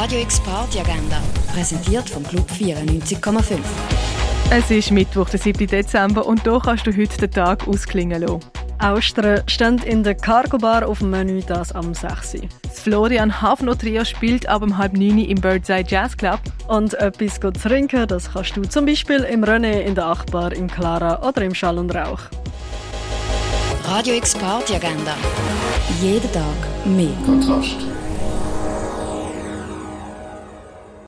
Radio X Party Agenda, präsentiert vom Club 94,5. Es ist Mittwoch, der 7. Dezember, und hier kannst du heute den Tag ausklingen lassen. Austria steht in der Cargo Bar auf dem Menü, das am 6. Das Florian Hafno Trio spielt ab um halb 9 im Birdseye Jazz Club. Und etwas zu trinken, das kannst du zum Beispiel im René, in der Achtbar, im Clara oder im Schall und Rauch. Radio X Party Agenda. Jeden Tag mehr. Kontrast.